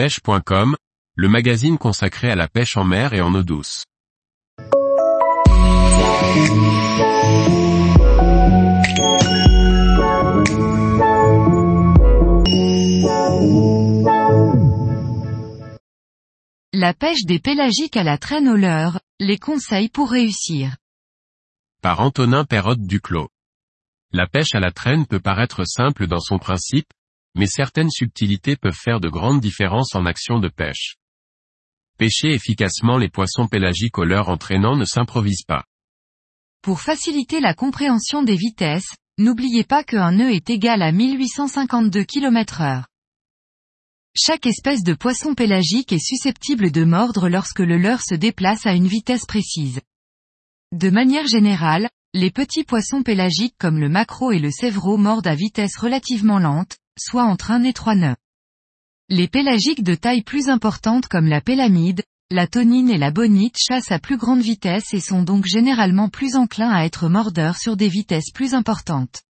pêche.com, le magazine consacré à la pêche en mer et en eau douce. La pêche des pélagiques à la traîne au leurre, les conseils pour réussir. Par Antonin Perrotte Duclos. La pêche à la traîne peut paraître simple dans son principe, mais certaines subtilités peuvent faire de grandes différences en action de pêche. Pêcher efficacement les poissons pélagiques au leurre entraînant ne s'improvise pas. Pour faciliter la compréhension des vitesses, n'oubliez pas qu'un nœud est égal à 1852 km heure. Chaque espèce de poisson pélagique est susceptible de mordre lorsque le leurre se déplace à une vitesse précise. De manière générale, les petits poissons pélagiques comme le maquereau et le sévreau mordent à vitesse relativement lente, soit entre un et trois nœuds. Les pélagiques de taille plus importante comme la pélamide, la tonine et la bonite chassent à plus grande vitesse et sont donc généralement plus enclins à être mordeurs sur des vitesses plus importantes.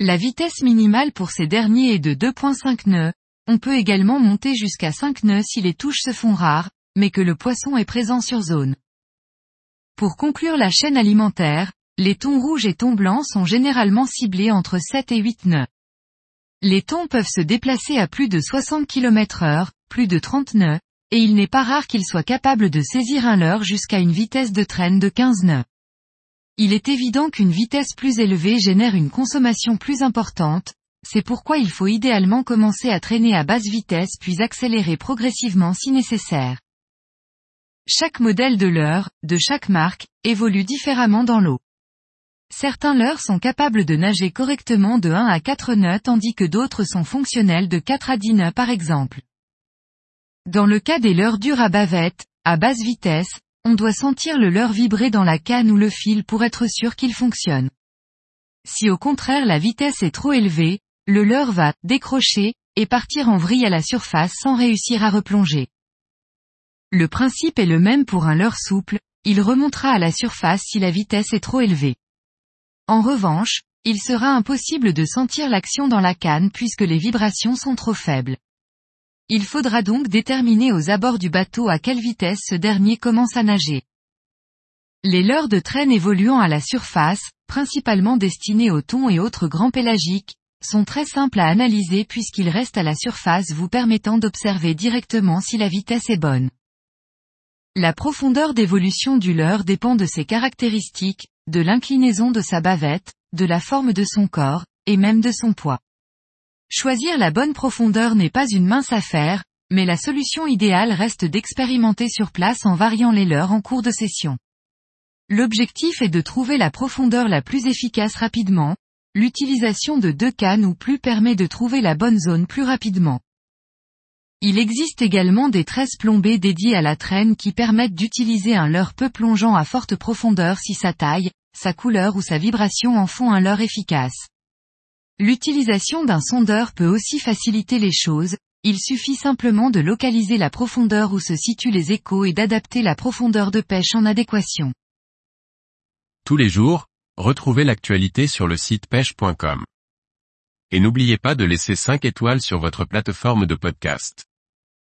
La vitesse minimale pour ces derniers est de 2.5 nœuds, on peut également monter jusqu'à 5 nœuds si les touches se font rares, mais que le poisson est présent sur zone. Pour conclure la chaîne alimentaire, les thons rouges et thons blancs sont généralement ciblés entre 7 et 8 nœuds. Les thons peuvent se déplacer à plus de 60 km heure, plus de 30 nœuds, et il n'est pas rare qu'ils soient capables de saisir un leurre jusqu'à une vitesse de traîne de 15 nœuds. Il est évident qu'une vitesse plus élevée génère une consommation plus importante, c'est pourquoi il faut idéalement commencer à traîner à basse vitesse puis accélérer progressivement si nécessaire. Chaque modèle de leurre, de chaque marque, évolue différemment dans l'eau. Certains leurres sont capables de nager correctement de 1 à 4 nœuds tandis que d'autres sont fonctionnels de 4 à 10 nœuds par exemple. Dans le cas des leurres durs à bavette, à basse vitesse, on doit sentir le leurre vibrer dans la canne ou le fil pour être sûr qu'il fonctionne. Si au contraire la vitesse est trop élevée, le leurre va décrocher et partir en vrille à la surface sans réussir à replonger. Le principe est le même pour un leurre souple, il remontera à la surface si la vitesse est trop élevée. En revanche, il sera impossible de sentir l'action dans la canne puisque les vibrations sont trop faibles. Il faudra donc déterminer aux abords du bateau à quelle vitesse ce dernier commence à nager. Les leurres de traîne évoluant à la surface, principalement destinés aux thons et autres grands pélagiques, sont très simples à analyser puisqu'ils restent à la surface vous permettant d'observer directement si la vitesse est bonne. La profondeur d'évolution du leurre dépend de ses caractéristiques, de l'inclinaison de sa bavette, de la forme de son corps, et même de son poids. Choisir la bonne profondeur n'est pas une mince affaire, mais la solution idéale reste d'expérimenter sur place en variant les leurres en cours de session. L'objectif est de trouver la profondeur la plus efficace rapidement, l'utilisation de deux cannes ou plus permet de trouver la bonne zone plus rapidement. Il existe également des tresses plombées dédiées à la traîne qui permettent d'utiliser un leurre peu plongeant à forte profondeur si sa taille, sa couleur ou sa vibration en font un leurre efficace. L'utilisation d'un sondeur peut aussi faciliter les choses, il suffit simplement de localiser la profondeur où se situent les échos et d'adapter la profondeur de pêche en adéquation. Tous les jours, retrouvez l'actualité sur le site pêche.com. Et n'oubliez pas de laisser 5 étoiles sur votre plateforme de podcast.